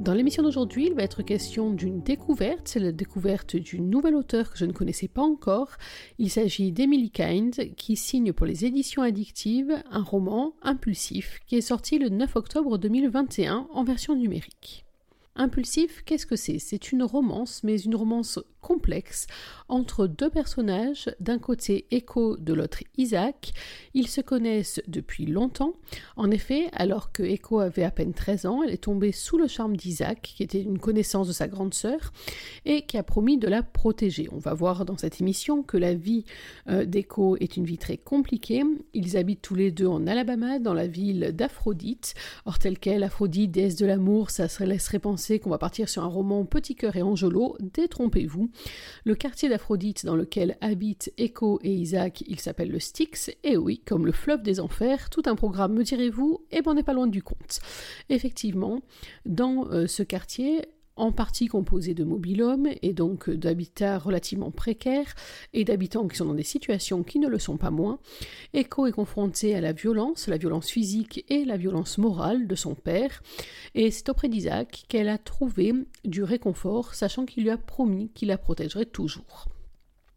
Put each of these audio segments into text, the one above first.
Dans l'émission d'aujourd'hui, il va être question d'une découverte, c'est la découverte d'une nouvelle auteure que je ne connaissais pas encore. Il s'agit d'Emily Kind, qui signe pour les éditions addictives un roman impulsif qui est sorti le 9 octobre 2021 en version numérique. Impulsif, qu'est-ce que c'est? C'est une romance, mais une romance complexe entre deux personnages, d'un côté Echo, de l'autre Isaac. Ils se connaissent depuis longtemps. En effet, alors que Echo avait à peine 13 ans, elle est tombée sous le charme d'Isaac, qui était une connaissance de sa grande sœur, et qui a promis de la protéger. On va voir dans cette émission que la vie euh, d'Echo est une vie très compliquée. Ils habitent tous les deux en Alabama, dans la ville d'Aphrodite. Or, tel quelle, Aphrodite, déesse de l'amour, ça se laisserait penser qu'on va partir sur un roman petit cœur et angelo. Détrompez-vous. Le quartier d'Aphrodite dans lequel habitent Echo et Isaac, il s'appelle le Styx, et oui, comme le fleuve des enfers, tout un programme, me direz-vous, et eh ben on n'est pas loin du compte. Effectivement, dans euh, ce quartier, en partie composé de mobilhommes et donc d'habitats relativement précaires et d'habitants qui sont dans des situations qui ne le sont pas moins, Echo est confronté à la violence, la violence physique et la violence morale de son père, et c'est auprès d'Isaac qu'elle a trouvé du réconfort, sachant qu'il lui a promis qu'il la protégerait toujours.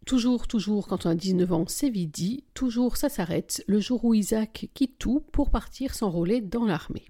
Toujours, toujours, quand on a 19 ans, c'est vite dit, toujours ça s'arrête le jour où Isaac quitte tout pour partir s'enrôler dans l'armée.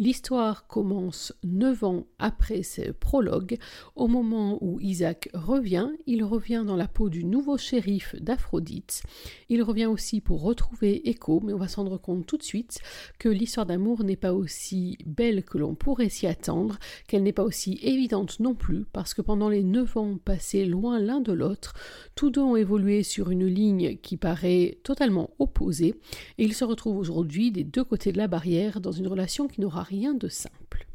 L'histoire commence neuf ans après ce prologue, au moment où Isaac revient, il revient dans la peau du nouveau shérif d'Aphrodite. Il revient aussi pour retrouver Echo, mais on va s'en rendre compte tout de suite que l'histoire d'amour n'est pas aussi belle que l'on pourrait s'y attendre, qu'elle n'est pas aussi évidente non plus, parce que pendant les neuf ans passés loin l'un de l'autre, tous deux ont évolué sur une ligne qui paraît totalement opposée, et ils se retrouvent aujourd'hui des deux côtés de la barrière dans une relation qui n'aura rien de simple.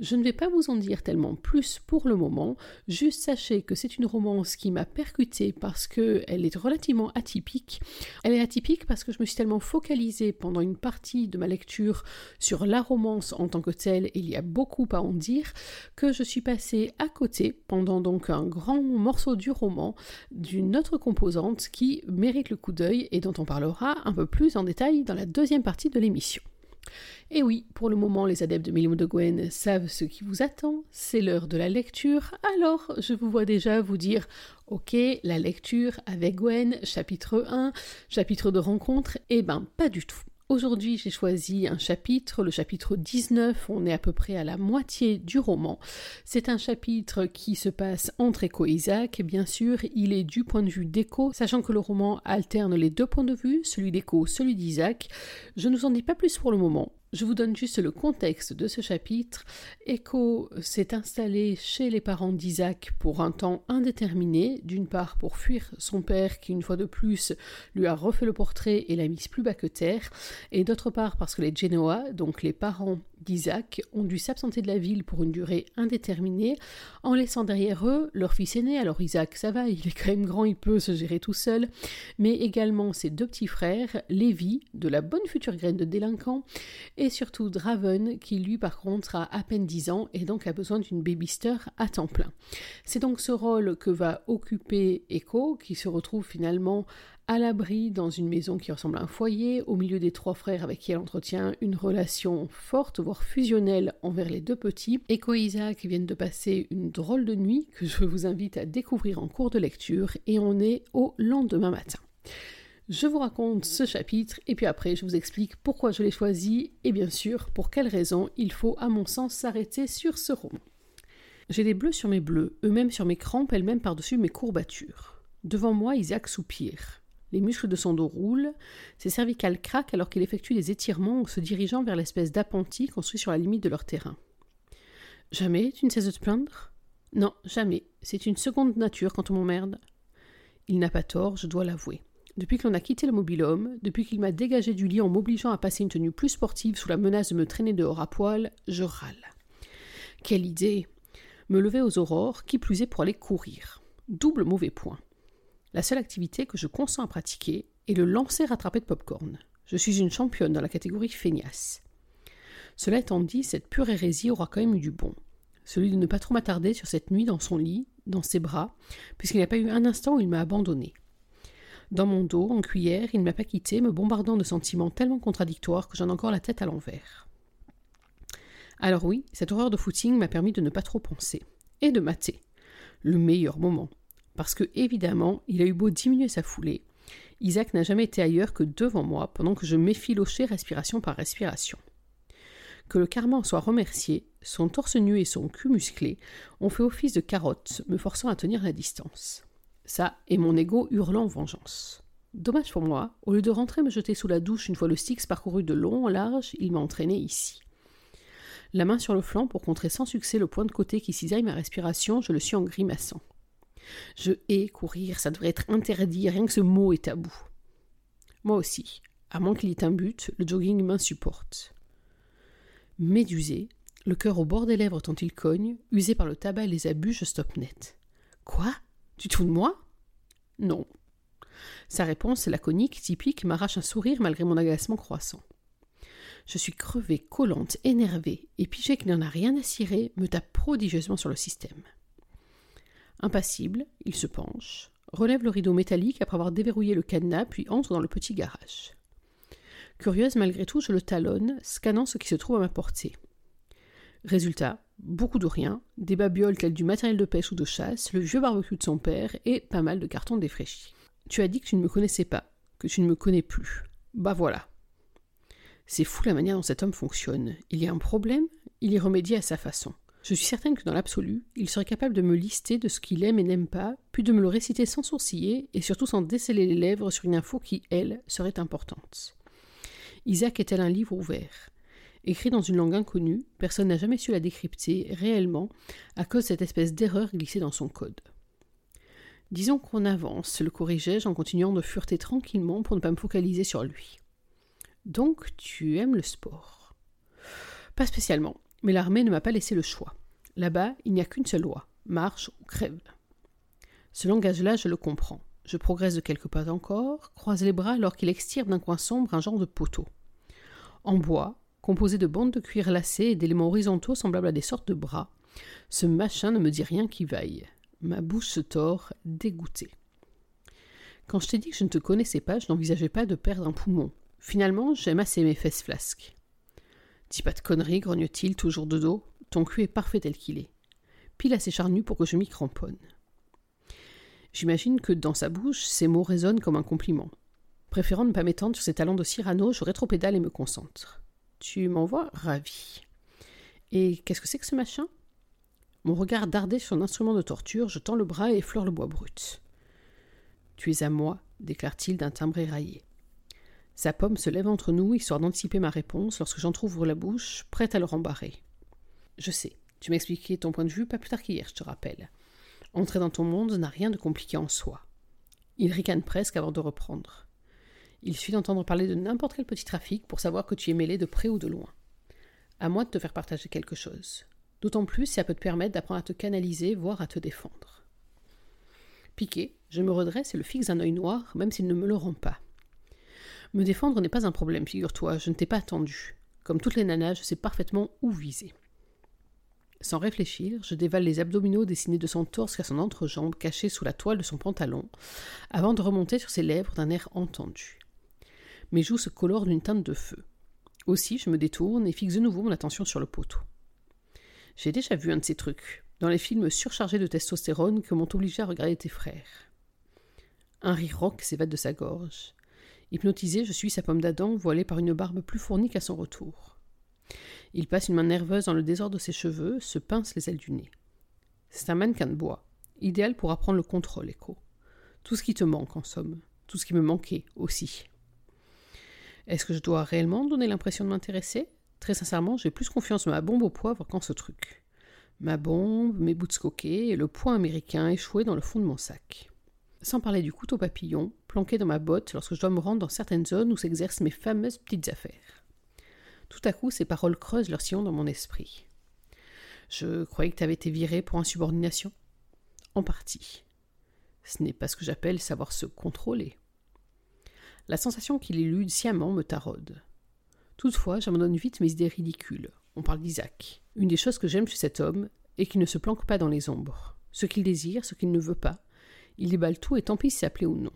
Je ne vais pas vous en dire tellement plus pour le moment, juste sachez que c'est une romance qui m'a percutée parce qu'elle est relativement atypique. Elle est atypique parce que je me suis tellement focalisée pendant une partie de ma lecture sur la romance en tant que telle, il y a beaucoup à en dire, que je suis passée à côté pendant donc un grand morceau du roman d'une autre composante qui mérite le coup d'œil et dont on parlera un peu plus en détail dans la deuxième partie de l'émission. Et oui, pour le moment, les adeptes de Million de Gwen savent ce qui vous attend, c'est l'heure de la lecture, alors je vous vois déjà vous dire Ok, la lecture avec Gwen, chapitre 1, chapitre de rencontre, eh ben pas du tout. Aujourd'hui, j'ai choisi un chapitre, le chapitre 19, on est à peu près à la moitié du roman. C'est un chapitre qui se passe entre Echo et Isaac, bien sûr, il est du point de vue d'Echo, sachant que le roman alterne les deux points de vue, celui d'Echo, celui d'Isaac. Je ne vous en dis pas plus pour le moment. Je vous donne juste le contexte de ce chapitre. Echo s'est installé chez les parents d'Isaac pour un temps indéterminé, d'une part pour fuir son père qui, une fois de plus, lui a refait le portrait et l'a mise plus bas que terre, et d'autre part parce que les Genoa, donc les parents d'Isaac, ont dû s'absenter de la ville pour une durée indéterminée, en laissant derrière eux leur fils aîné. Alors Isaac, ça va, il est quand même grand, il peut se gérer tout seul, mais également ses deux petits frères, Lévi, de la bonne future graine de délinquant, et surtout Draven, qui lui par contre a à peine 10 ans et donc a besoin d'une babyster à temps plein. C'est donc ce rôle que va occuper Echo, qui se retrouve finalement à l'abri dans une maison qui ressemble à un foyer, au milieu des trois frères avec qui elle entretient une relation forte, voire fusionnelle envers les deux petits. Echo et Isaac viennent de passer une drôle de nuit que je vous invite à découvrir en cours de lecture et on est au lendemain matin. Je vous raconte ce chapitre et puis après je vous explique pourquoi je l'ai choisi et bien sûr pour quelles raisons il faut à mon sens s'arrêter sur ce roman. J'ai des bleus sur mes bleus, eux-mêmes sur mes crampes, elles-mêmes par-dessus mes courbatures. Devant moi, Isaac soupire. Les muscles de son dos roulent, ses cervicales craquent alors qu'il effectue des étirements en se dirigeant vers l'espèce d'appentis construit sur la limite de leur terrain. Jamais tu ne cesses de te plaindre? Non, jamais. C'est une seconde nature quand on m'emmerde. Il n'a pas tort, je dois l'avouer. Depuis que l'on a quitté le mobile-homme, depuis qu'il m'a dégagé du lit en m'obligeant à passer une tenue plus sportive sous la menace de me traîner dehors à poil, je râle. Quelle idée Me lever aux aurores, qui plus est pour aller courir. Double mauvais point. La seule activité que je consens à pratiquer est le lancer rattrapé de popcorn. Je suis une championne dans la catégorie feignasse. Cela étant dit, cette pure hérésie aura quand même eu du bon. Celui de ne pas trop m'attarder sur cette nuit dans son lit, dans ses bras, puisqu'il n'y a pas eu un instant où il m'a abandonné. Dans mon dos, en cuillère, il ne m'a pas quitté, me bombardant de sentiments tellement contradictoires que j'en ai encore la tête à l'envers. Alors oui, cette horreur de footing m'a permis de ne pas trop penser. Et de mater. Le meilleur moment. Parce que, évidemment, il a eu beau diminuer sa foulée, Isaac n'a jamais été ailleurs que devant moi pendant que je m'effilochais respiration par respiration. Que le karma soit remercié, son torse nu et son cul musclé ont fait office de carottes, me forçant à tenir la distance. Ça, et mon ego hurlant vengeance. Dommage pour moi, au lieu de rentrer me jeter sous la douche une fois le Styx parcouru de long en large, il m'a entraîné ici. La main sur le flanc pour contrer sans succès le point de côté qui cisaille ma respiration, je le suis en grimaçant. Je hais courir, ça devrait être interdit, rien que ce mot est tabou. Moi aussi, à moins qu'il y ait un but, le jogging m'insupporte. Médusé, le cœur au bord des lèvres tant il cogne, usé par le tabac et les abus, je stoppe net. Quoi? Tu te fous de moi? Non. Sa réponse laconique, typique, m'arrache un sourire malgré mon agacement croissant. Je suis crevée, collante, énervée, et Pigé qui n'en a rien à cirer me tape prodigieusement sur le système. Impassible, il se penche, relève le rideau métallique après avoir déverrouillé le cadenas, puis entre dans le petit garage. Curieuse malgré tout, je le talonne, scannant ce qui se trouve à ma portée. Résultat, beaucoup de rien, des babioles telles du matériel de pêche ou de chasse, le vieux barbecue de son père et pas mal de cartons défraîchis. Tu as dit que tu ne me connaissais pas, que tu ne me connais plus. Bah voilà. C'est fou la manière dont cet homme fonctionne. Il y a un problème, il y remédie à sa façon. Je suis certaine que dans l'absolu, il serait capable de me lister de ce qu'il aime et n'aime pas, puis de me le réciter sans sourciller et surtout sans déceler les lèvres sur une info qui, elle, serait importante. Isaac est-elle un livre ouvert? Écrit dans une langue inconnue, personne n'a jamais su la décrypter réellement à cause de cette espèce d'erreur glissée dans son code. Disons qu'on avance, le corrigeai-je en continuant de fureter tranquillement pour ne pas me focaliser sur lui. Donc tu aimes le sport? Pas spécialement mais l'armée ne m'a pas laissé le choix. Là-bas, il n'y a qu'une seule loi marche ou crève. Ce langage-là, je le comprends. Je progresse de quelques pas encore, croise les bras alors qu'il extirpe d'un coin sombre un genre de poteau. En bois, composé de bandes de cuir lacées et d'éléments horizontaux semblables à des sortes de bras, ce machin ne me dit rien qui vaille. Ma bouche se tord, dégoûtée. Quand je t'ai dit que je ne te connaissais pas, je n'envisageais pas de perdre un poumon. Finalement, j'aime assez mes fesses flasques. Dis pas de conneries, grogne-t-il, toujours de dos. Ton cul est parfait tel qu'il est. Pile assez charnu pour que je m'y cramponne. J'imagine que dans sa bouche, ces mots résonnent comme un compliment. Préférant ne pas m'étendre sur ses talents de Cyrano, je rétropédale et me concentre. Tu m'envoies ravi. Et qu'est-ce que c'est que ce machin? Mon regard dardé sur un instrument de torture, je tends le bras et effleure le bois brut. Tu es à moi, déclare-t-il d'un timbre éraillé. Sa pomme se lève entre nous, histoire d'anticiper ma réponse lorsque j'entr'ouvre la bouche, prête à le rembarrer. Je sais, tu m'as expliqué ton point de vue pas plus tard qu'hier, je te rappelle. Entrer dans ton monde n'a rien de compliqué en soi. Il ricane presque avant de reprendre. Il suffit d'entendre parler de n'importe quel petit trafic pour savoir que tu es mêlé de près ou de loin. À moi de te faire partager quelque chose. D'autant plus si ça peut te permettre d'apprendre à te canaliser, voire à te défendre. Piqué, je me redresse et le fixe d'un œil noir, même s'il ne me le rend pas. Me défendre n'est pas un problème, figure-toi, je ne t'ai pas attendu. Comme toutes les nanas, je sais parfaitement où viser. Sans réfléchir, je dévale les abdominaux dessinés de son torse à son entrejambe cachée sous la toile de son pantalon, avant de remonter sur ses lèvres d'un air entendu. Mes joues se colorent d'une teinte de feu. Aussi, je me détourne et fixe de nouveau mon attention sur le poteau. J'ai déjà vu un de ces trucs, dans les films surchargés de testostérone que m'ont obligé à regarder tes frères. Un rire rauque s'évade de sa gorge. Hypnotisé, je suis sa pomme d'Adam, voilée par une barbe plus fournie qu'à son retour. Il passe une main nerveuse dans le désordre de ses cheveux, se pince les ailes du nez. C'est un mannequin de bois, idéal pour apprendre le contrôle, Echo. Tout ce qui te manque, en somme. Tout ce qui me manquait aussi. Est-ce que je dois réellement donner l'impression de m'intéresser? Très sincèrement, j'ai plus confiance en ma bombe au poivre qu'en ce truc. Ma bombe, mes boots coquets et le poing américain échoué dans le fond de mon sac sans parler du couteau papillon, planqué dans ma botte lorsque je dois me rendre dans certaines zones où s'exercent mes fameuses petites affaires. Tout à coup, ces paroles creusent leur sillon dans mon esprit. Je croyais que tu avais été viré pour insubordination En partie. Ce n'est pas ce que j'appelle savoir se contrôler. La sensation qu'il élude sciemment me taraude. Toutefois, j'abandonne vite mes idées ridicules. On parle d'Isaac. Une des choses que j'aime chez cet homme est qu'il ne se planque pas dans les ombres. Ce qu'il désire, ce qu'il ne veut pas, il déballe tout et tant pis si ou non.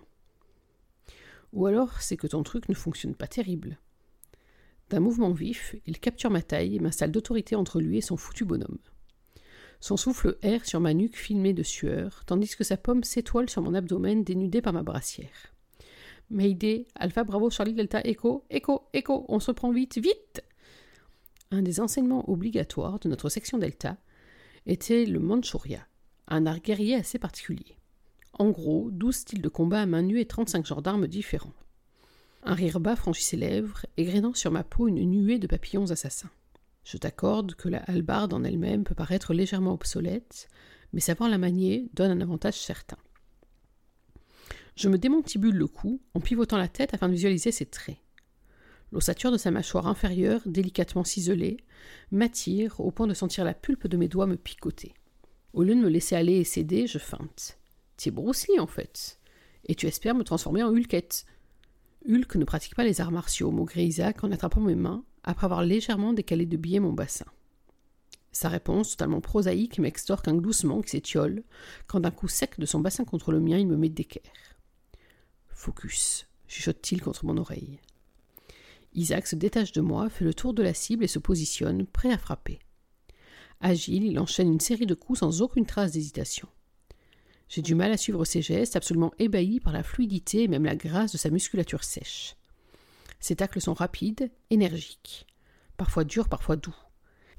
Ou alors c'est que ton truc ne fonctionne pas terrible. D'un mouvement vif, il capture ma taille et m'installe d'autorité entre lui et son foutu bonhomme. Son souffle erre sur ma nuque filmée de sueur, tandis que sa pomme s'étoile sur mon abdomen dénudé par ma brassière. Mayday, Alpha Bravo Charlie Delta Echo, Echo, Echo, on se prend vite, vite Un des enseignements obligatoires de notre section Delta était le Manchuria, un art guerrier assez particulier. En gros, douze styles de combat à main nue et trente-cinq genres d'armes différents. Un rire bas franchit ses lèvres, égrenant sur ma peau une nuée de papillons assassins. Je t'accorde que la hallebarde en elle-même peut paraître légèrement obsolète, mais savoir la manier donne un avantage certain. Je me démontibule le cou en pivotant la tête afin de visualiser ses traits. L'ossature de sa mâchoire inférieure, délicatement ciselée, m'attire au point de sentir la pulpe de mes doigts me picoter. Au lieu de me laisser aller et céder, je feinte. Es Bruce en fait. Et tu espères me transformer en Hulkette. Hulk ne pratique pas les arts martiaux, maugré Isaac en attrapant mes mains, après avoir légèrement décalé de biais mon bassin. Sa réponse, totalement prosaïque, m'extorque un gloussement qui s'étiole, quand d'un coup sec de son bassin contre le mien, il me met d'équerre. Focus, chuchote-t-il contre mon oreille. Isaac se détache de moi, fait le tour de la cible et se positionne, prêt à frapper. Agile, il enchaîne une série de coups sans aucune trace d'hésitation. J'ai du mal à suivre ses gestes, absolument ébahi par la fluidité et même la grâce de sa musculature sèche. Ses tacles sont rapides, énergiques, parfois durs, parfois doux.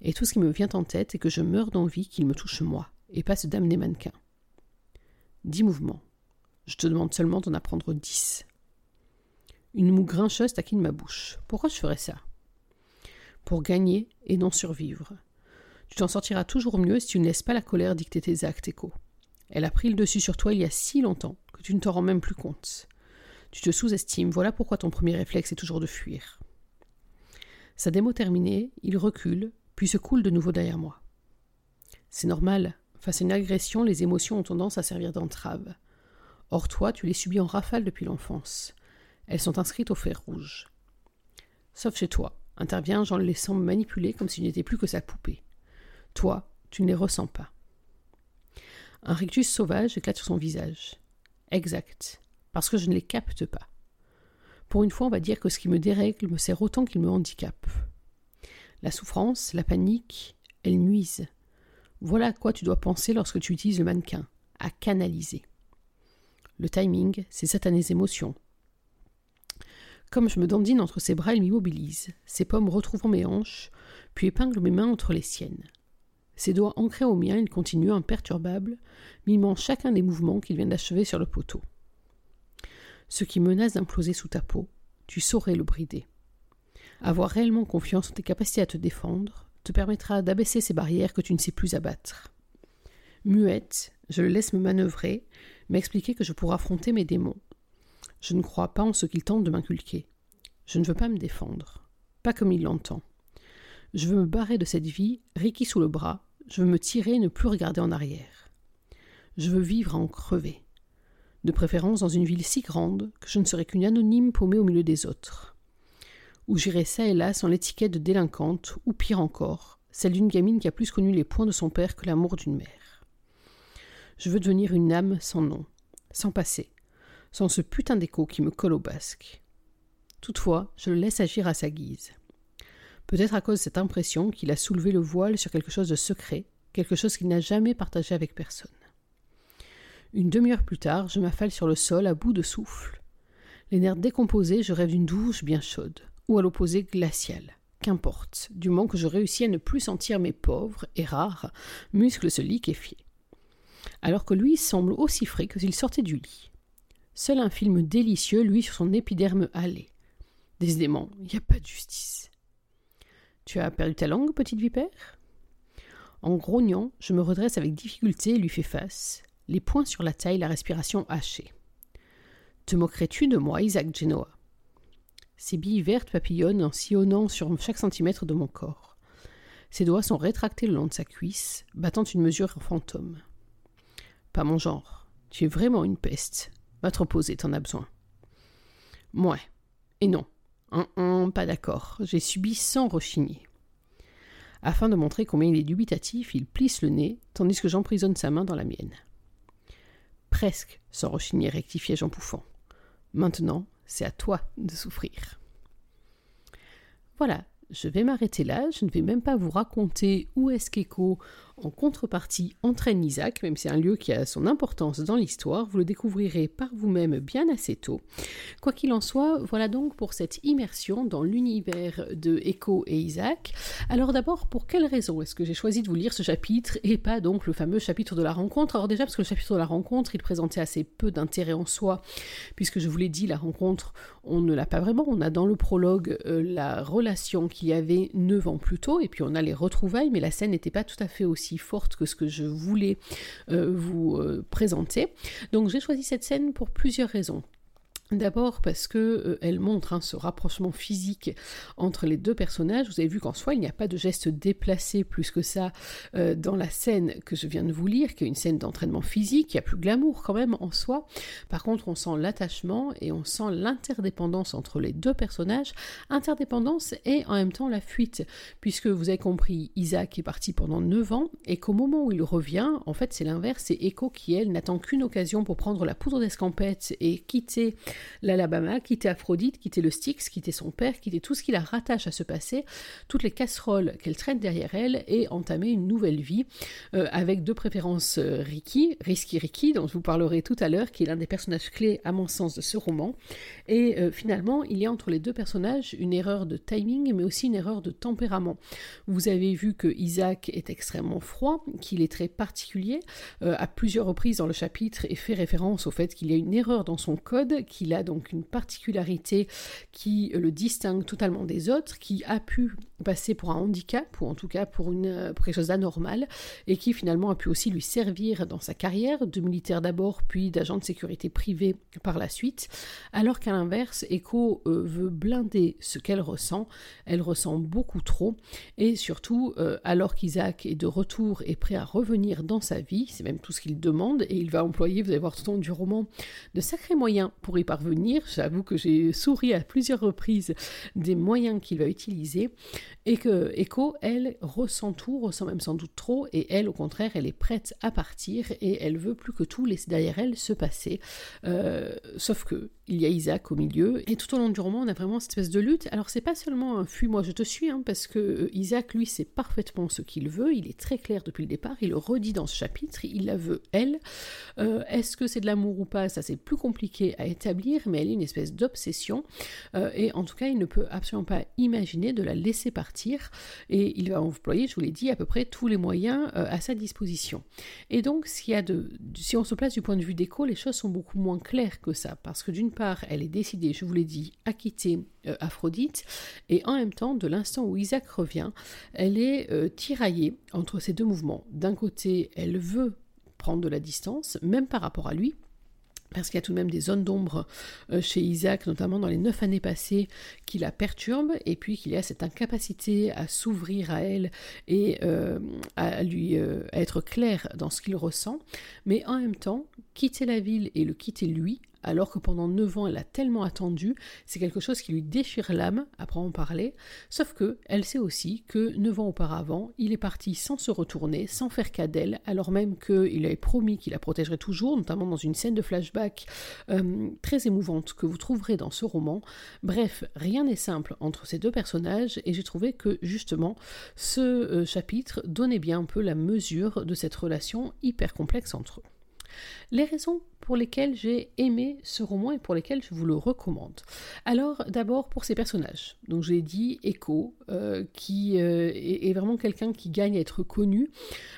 Et tout ce qui me vient en tête est que je meurs d'envie qu'il me touche moi, et pas ce damné mannequin. Dix mouvements. Je te demande seulement d'en apprendre dix. Une moue grincheuse taquine ma bouche. Pourquoi je ferais ça? Pour gagner et non survivre. Tu t'en sortiras toujours mieux si tu ne laisses pas la colère dicter tes actes, Echo. Elle a pris le dessus sur toi il y a si longtemps que tu ne t'en rends même plus compte. Tu te sous-estimes, voilà pourquoi ton premier réflexe est toujours de fuir. Sa démo terminée, il recule, puis se coule de nouveau derrière moi. C'est normal, face à une agression, les émotions ont tendance à servir d'entrave. Or toi, tu les subis en rafale depuis l'enfance. Elles sont inscrites au fer rouge. Sauf chez toi, intervient en le laissant me manipuler comme s'il n'était plus que sa poupée. Toi, tu ne les ressens pas. Un rictus sauvage éclate sur son visage. Exact, parce que je ne les capte pas. Pour une fois, on va dire que ce qui me dérègle me sert autant qu'il me handicape. La souffrance, la panique, elles nuisent. Voilà à quoi tu dois penser lorsque tu utilises le mannequin, à canaliser. Le timing, c'est satanées émotions. Comme je me dandine entre ses bras, il m'immobilise, ses pommes retrouvant mes hanches, puis épingle mes mains entre les siennes. Ses doigts ancrés au mien, il continue imperturbable, mimant chacun des mouvements qu'il vient d'achever sur le poteau. Ce qui menace d'imploser sous ta peau, tu saurais le brider. Avoir réellement confiance en tes capacités à te défendre te permettra d'abaisser ces barrières que tu ne sais plus abattre. Muette, je le laisse me manœuvrer, m'expliquer que je pourrai affronter mes démons. Je ne crois pas en ce qu'il tente de m'inculquer. Je ne veux pas me défendre, pas comme il l'entend. Je veux me barrer de cette vie, Ricky sous le bras, je veux me tirer et ne plus regarder en arrière. Je veux vivre en crever. De préférence dans une ville si grande que je ne serai qu'une anonyme paumée au milieu des autres. Où j'irai ça et là sans l'étiquette de délinquante, ou pire encore, celle d'une gamine qui a plus connu les points de son père que l'amour d'une mère. Je veux devenir une âme sans nom, sans passé, sans ce putain d'écho qui me colle au basque. Toutefois, je le laisse agir à sa guise. Peut-être à cause de cette impression qu'il a soulevé le voile sur quelque chose de secret, quelque chose qu'il n'a jamais partagé avec personne. Une demi-heure plus tard, je m'affale sur le sol à bout de souffle. Les nerfs décomposés, je rêve d'une douche bien chaude, ou à l'opposé glaciale. Qu'importe, du moment que je réussis à ne plus sentir mes pauvres et rares muscles se liquéfier. Alors que lui semble aussi frais que s'il sortait du lit. Seul un film délicieux, lui, sur son épiderme hâlé. Décidément, il n'y a pas de justice. Tu as perdu ta langue, petite vipère? En grognant, je me redresse avec difficulté et lui fais face, les poings sur la taille, la respiration hachée. Te moquerais-tu de moi, Isaac Genoa? Ses billes vertes papillonnent en sillonnant sur chaque centimètre de mon corps. Ses doigts sont rétractés le long de sa cuisse, battant une mesure en fantôme. Pas mon genre. Tu es vraiment une peste. Va te reposer, t'en as besoin. Mouais. Et non. Pas d'accord, j'ai subi sans rechigner. Afin de montrer combien il est dubitatif, il plisse le nez, tandis que j'emprisonne sa main dans la mienne. Presque, sans rechigner, rectifiai Jean Pouffant. Maintenant, c'est à toi de souffrir. Voilà, je vais m'arrêter là, je ne vais même pas vous raconter où est-ce qu'Echo en contrepartie entraîne Isaac, même si c'est un lieu qui a son importance dans l'histoire, vous le découvrirez par vous-même bien assez tôt. Quoi qu'il en soit, voilà donc pour cette immersion dans l'univers de Echo et Isaac. Alors d'abord, pour quelle raison est-ce que j'ai choisi de vous lire ce chapitre et pas donc le fameux chapitre de la rencontre? Alors déjà parce que le chapitre de la rencontre, il présentait assez peu d'intérêt en soi, puisque je vous l'ai dit, la rencontre, on ne l'a pas vraiment. On a dans le prologue euh, la relation qu'il y avait neuf ans plus tôt, et puis on a les retrouvailles, mais la scène n'était pas tout à fait aussi forte que ce que je voulais euh, vous euh, présenter. Donc j'ai choisi cette scène pour plusieurs raisons. D'abord parce que euh, elle montre hein, ce rapprochement physique entre les deux personnages. Vous avez vu qu'en soi, il n'y a pas de geste déplacé plus que ça euh, dans la scène que je viens de vous lire, qui est une scène d'entraînement physique. Il y a plus glamour quand même en soi. Par contre, on sent l'attachement et on sent l'interdépendance entre les deux personnages. Interdépendance et en même temps la fuite, puisque vous avez compris, Isaac est parti pendant 9 ans et qu'au moment où il revient, en fait, c'est l'inverse. C'est Echo qui, elle, n'attend qu'une occasion pour prendre la poudre d'escampette et quitter l'Alabama, quitter Aphrodite, quitter le Styx, quitter son père, quitter tout ce qui la rattache à ce passé, toutes les casseroles qu'elle traîne derrière elle et entamer une nouvelle vie euh, avec de préférence euh, Ricky, Risky Ricky, dont je vous parlerai tout à l'heure, qui est l'un des personnages clés à mon sens de ce roman. Et euh, finalement, il y a entre les deux personnages une erreur de timing, mais aussi une erreur de tempérament. Vous avez vu que Isaac est extrêmement froid, qu'il est très particulier, à plusieurs reprises dans le chapitre, et fait référence au fait qu'il y a une erreur dans son code, il a donc une particularité qui le distingue totalement des autres, qui a pu passer pour un handicap, ou en tout cas pour, une, quelque chose d'anormal, et qui finalement a pu aussi lui servir dans sa carrière, de militaire d'abord, puis d'agent de sécurité privé par la suite, alors qu'à l'inverse, Echo euh, veut blinder ce qu'elle ressent, elle ressent beaucoup trop, et surtout, euh, alors qu'Isaac est de retour et prêt à revenir dans sa vie, c'est même tout ce qu'il demande, et il va employer, vous allez voir tout au long du roman, de sacrés moyens pour y parvenir venir, J'avoue que j'ai souri à plusieurs reprises des moyens qu'il va utiliser et que Echo, elle, ressent tout, ressent même sans doute trop, et elle, au contraire, elle est prête à partir et elle veut plus que tout laisser derrière elle se passer. Euh, sauf que il y a Isaac au milieu, et tout au long du roman, on a vraiment cette espèce de lutte. Alors c'est pas seulement un fuis-moi je te suis, hein, parce que euh, Isaac, lui, sait parfaitement ce qu'il veut, il est très clair depuis le départ, il le redit dans ce chapitre, il la veut elle. Euh, est-ce que c'est de l'amour ou pas? Ça c'est plus compliqué à établir, mais elle est une espèce d'obsession, et en tout cas, il ne peut absolument pas imaginer de la laisser partir et il va employer, je vous l'ai dit, à peu près tous les moyens euh, à sa disposition. Et donc, y a de, si on se place du point de vue d'écho, les choses sont beaucoup moins claires que ça, parce que d'une part, elle est décidée, je vous l'ai dit, à quitter euh, Aphrodite, et en même temps, de l'instant où Isaac revient, elle est euh, tiraillée entre ces deux mouvements. D'un côté, elle veut prendre de la distance, même par rapport à lui, parce qu'il y a tout de même des zones d'ombre euh, chez Isaac, notamment dans les neuf années passées, qui la perturbent, et puis qu'il y a cette incapacité à s'ouvrir à elle et euh, à lui euh, à être clair dans ce qu'il ressent, mais en même temps, quitter la ville et le quitter lui, alors que pendant 9 ans elle a tellement attendu, c'est quelque chose qui lui déchire l'âme, après en parler, sauf que elle sait aussi que 9 ans auparavant, il est parti sans se retourner, sans faire cas d'elle, alors même qu'il avait promis qu'il la protégerait toujours, notamment dans une scène de flashback euh, très émouvante que vous trouverez dans ce roman. Bref, rien n'est simple entre ces deux personnages, et j'ai trouvé que justement ce euh, chapitre donnait bien un peu la mesure de cette relation hyper complexe entre eux. Les raisons pour lesquelles j'ai aimé ce roman et pour lesquelles je vous le recommande. Alors d'abord pour ses personnages. Donc j'ai dit Echo, euh, qui euh, est, vraiment quelqu'un qui gagne à être connu.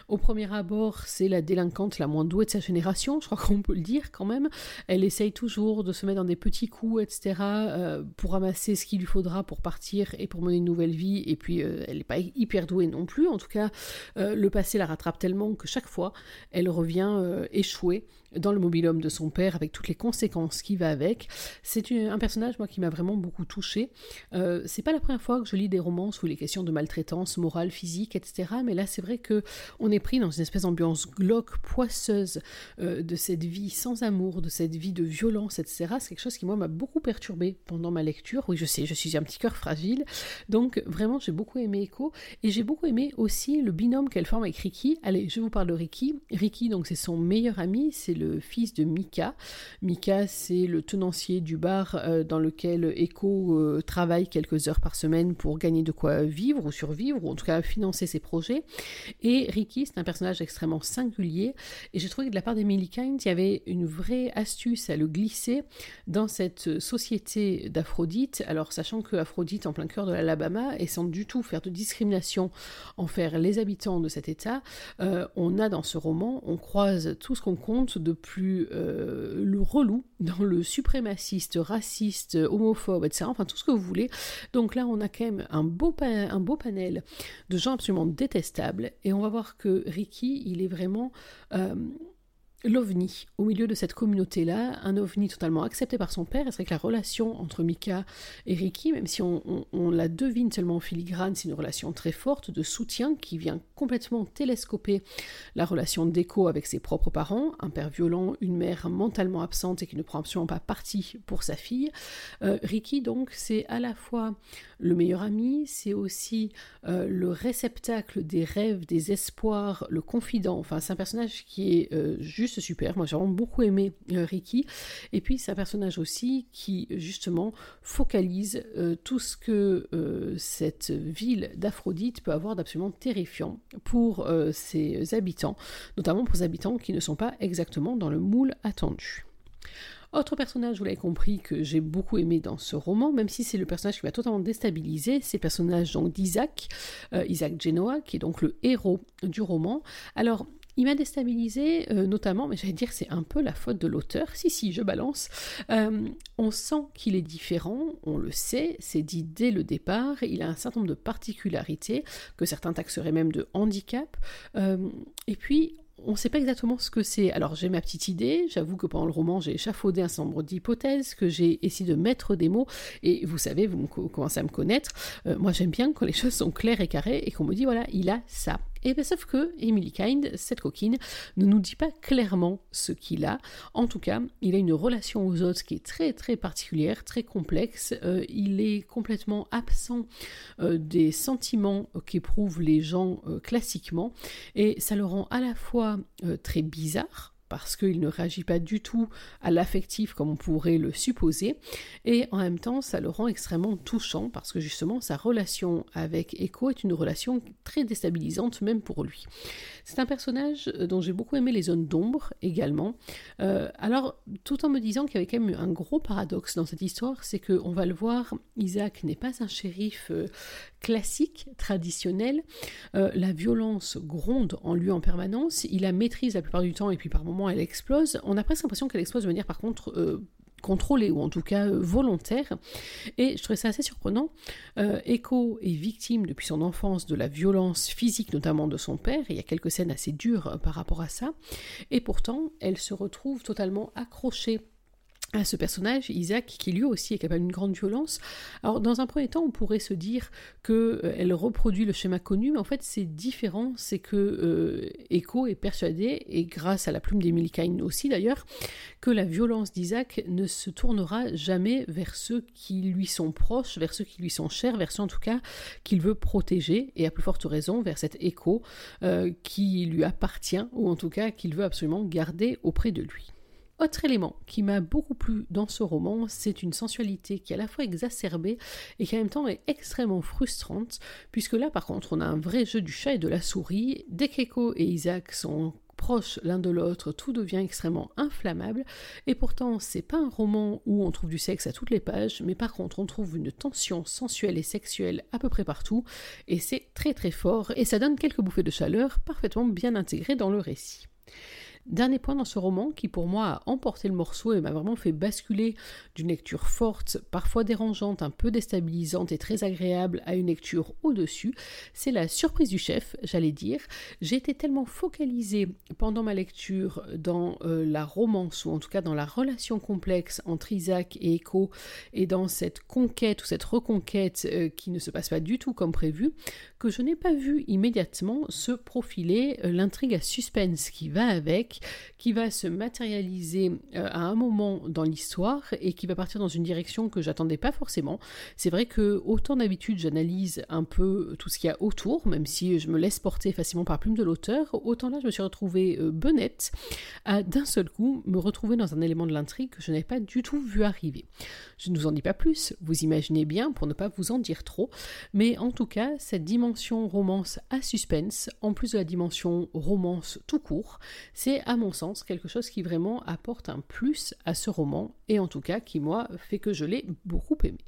Au premier abord, c'est la délinquante la moins douée de sa génération, je crois qu'on peut le dire quand même. Elle essaye toujours de se mettre dans des petits coups, etc., euh, pour ramasser ce qu'il lui faudra pour partir et pour mener une nouvelle vie. Et puis elle n'est pas hyper douée non plus. En tout cas, le passé la rattrape tellement que chaque fois, elle revient échouée échoué dans le mobilhome de son père avec toutes les conséquences qui va avec. C'est un personnage moi qui m'a vraiment beaucoup touché. Euh, c'est pas la première fois que je lis des romans où il est question de maltraitance morale, physique, etc. Mais là c'est vrai que on est pris dans une espèce d'ambiance glauque, poisseuse euh, de cette vie sans amour, de cette vie de violence, etc. C'est quelque chose qui moi m'a beaucoup perturbé pendant ma lecture. Oui je sais, je suis un petit cœur fragile. Donc vraiment j'ai beaucoup aimé Echo et j'ai beaucoup aimé aussi le binôme qu'elle forme avec Ricky. Allez, je vous parle de Ricky. Ricky donc c'est son meilleur ami, c'est le fils de Mika. Mika, c'est le tenancier du bar euh, dans lequel Echo euh, travaille quelques heures par semaine pour gagner de quoi vivre ou survivre, ou en tout cas financer ses projets. Et Ricky, c'est un personnage extrêmement singulier. Et j'ai trouvé que de la part d'Emily Kind, il y avait une vraie astuce à le glisser dans cette société d'Aphrodite. Alors, sachant que Aphrodite, en plein cœur de l'Alabama, et sans du tout faire de discrimination envers les habitants de cet État, euh, on a dans ce roman, on croise tout ce qu'on compte de plus euh, le relou dans le suprémaciste, raciste, homophobe, etc. Enfin, tout ce que vous voulez. Donc là, on a quand même un beau, un beau panel de gens absolument détestables. Et on va voir que Ricky, il est vraiment... Euh, l'ovni. Au milieu de cette communauté-là, un ovni totalement accepté par son père, et c'est que la relation entre Mika et Ricky, même si on, la devine seulement en filigrane, c'est une relation très forte de soutien qui vient complètement télescoper la relation d'écho avec ses propres parents, un père violent, une mère mentalement absente et qui ne prend absolument pas parti pour sa fille. Euh, Ricky, donc, c'est à la fois le meilleur ami, c'est aussi euh, le réceptacle des rêves, des espoirs, le confident, enfin c'est un personnage qui est euh, juste super. Moi, j'ai vraiment beaucoup aimé euh, Ricky. Et puis, c'est un personnage aussi qui, justement, focalise euh, tout ce que euh, cette ville d'Aphrodite peut avoir d'absolument terrifiant pour ses habitants, notamment pour les habitants qui ne sont pas exactement dans le moule attendu. Autre personnage, vous l'avez compris, que j'ai beaucoup aimé dans ce roman, même si c'est le personnage qui m'a totalement déstabilisé, c'est le personnage d'Isaac, Isaac Genoa, qui est donc le héros du roman. Alors, il m'a déstabilisé, euh, notamment, mais j'allais dire c'est un peu la faute de l'auteur. Si, si, je balance. Euh, on sent qu'il est différent, on le sait, c'est dit dès le départ. Il a un certain nombre de particularités que certains taxeraient même de handicap. Euh, et puis, on ne sait pas exactement ce que c'est. Alors j'ai ma petite idée, j'avoue que pendant le roman j'ai échafaudé un certain nombre d'hypothèses, que j'ai essayé de mettre des mots, et vous savez, vous commencez à me connaître, moi j'aime bien quand les choses sont claires et carrées, et qu'on me dit voilà, il a ça. Et bien sauf que Emily Kind, cette coquine, ne nous dit pas clairement ce qu'il a. En tout cas, il a une relation aux autres qui est très très particulière, très complexe. Euh, il est complètement absent euh, des sentiments qu'éprouvent les gens euh, classiquement. Et ça le rend à la fois très bizarre parce qu'il ne réagit pas du tout à l'affectif comme on pourrait le supposer, et en même temps ça le rend extrêmement touchant parce que justement sa relation avec Echo est une relation très déstabilisante même pour lui. C'est un personnage euh, dont j'ai beaucoup aimé les zones d'ombre également. Euh, alors, tout en me disant qu'il y avait quand même un gros paradoxe dans cette histoire, c'est qu'on va le voir, Isaac n'est pas un shérif euh, classique, traditionnel. la violence gronde en lui en permanence. Il la maîtrise la plupart du temps et puis par moments elle explose. On a presque l'impression qu'elle explose de manière par contre contrôlé ou en tout cas euh, volontaire. Et je trouvais ça assez surprenant. Euh, Echo est victime depuis son enfance de la violence physique, notamment de son père. il y a quelques scènes assez dures euh, par rapport à ça. Et pourtant, elle se retrouve totalement accrochée à ce personnage, Isaac, qui lui aussi est capable d'une grande violence. Alors, dans un premier temps, on pourrait se dire qu'elle euh, reproduit le schéma connu, mais en fait, c'est différent. C'est que euh, Echo est persuadé, et grâce à la plume d'Emily Kine aussi d'ailleurs, que la violence d'Isaac ne se tournera jamais vers ceux qui lui sont proches, vers ceux qui lui sont chers, vers ceux en tout cas qu'il veut protéger, et à plus forte raison vers cet Echo euh, qui lui appartient, ou en tout cas qu'il veut absolument garder auprès de lui. Autre élément qui m'a beaucoup plu dans ce roman, c'est une sensualité qui est à la fois exacerbée et qui en même temps est extrêmement frustrante, puisque là par contre on a un vrai jeu du chat et de la souris. Dès qu'Echo et Isaac sont proches l'un de l'autre, tout devient extrêmement inflammable, et pourtant c'est pas un roman où on trouve du sexe à toutes les pages, mais par contre on trouve une tension sensuelle et sexuelle à peu près partout, et c'est très très fort, et ça donne quelques bouffées de chaleur parfaitement bien intégrées dans le récit. Dernier point dans ce roman qui pour moi a emporté le morceau et m'a vraiment fait basculer d'une lecture forte, parfois dérangeante, un peu déstabilisante et très agréable à une lecture au-dessus, c'est la surprise du chef, j'allais dire. J'ai été tellement focalisée pendant ma lecture dans euh, la romance ou en tout cas dans la relation complexe entre Isaac et Echo et dans cette conquête ou cette reconquête euh, qui ne se passe pas du tout comme prévu que je n'ai pas vu immédiatement se profiler euh, l'intrigue à suspense qui va avec, qui va se matérialiser euh, à un moment dans l'histoire et qui va partir dans une direction que j'attendais pas forcément. C'est vrai que autant d'habitude j'analyse un peu tout ce qu'il y a autour, même si je me laisse porter facilement par plume de l'auteur, autant là je me suis retrouvée euh, bonnette à d'un seul coup me retrouver dans un élément de l'intrigue que je n'avais pas du tout vu arriver. Je ne vous en dis pas plus, vous imaginez bien pour ne pas vous en dire trop, mais en tout cas cette dimension romance à suspense, en plus de la dimension romance tout court, à mon sens quelque chose qui vraiment apporte un plus à ce roman et en tout cas qui moi fait que je l'ai beaucoup aimé.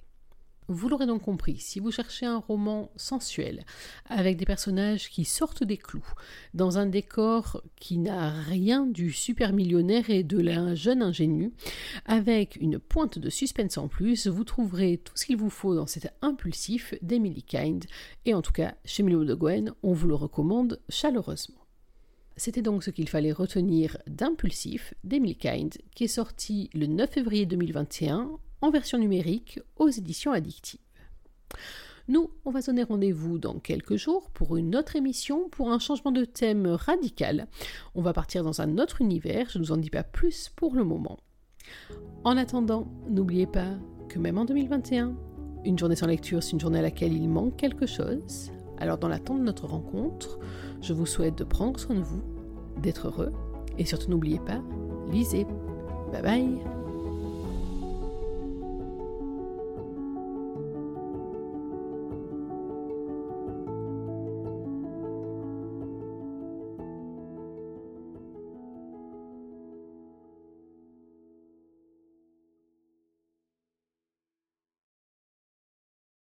Vous l'aurez donc compris, si vous cherchez un roman sensuel, avec des personnages qui sortent des clous, dans un décor qui n'a rien du super millionnaire et de la jeune ingénue, avec une pointe de suspense en plus, vous trouverez tout ce qu'il vous faut dans cet impulsif d'Emily Kind, et en tout cas, chez Milo de Gwen, on vous le recommande chaleureusement. C'était donc ce qu'il fallait retenir d'Impulsif d'Emily Kind, qui est sorti le 9 février 2021 en version numérique aux éditions addictives. Nous, on va donner rendez-vous dans quelques jours pour une autre émission, pour un changement de thème radical. On va partir dans un autre univers, je ne vous en dis pas plus pour le moment. En attendant, n'oubliez pas que même en 2021, une journée sans lecture, c'est une journée à laquelle il manque quelque chose. Alors dans l'attente de notre rencontre, je vous souhaite de prendre soin de vous, d'être heureux, et surtout n'oubliez pas, lisez. Bye bye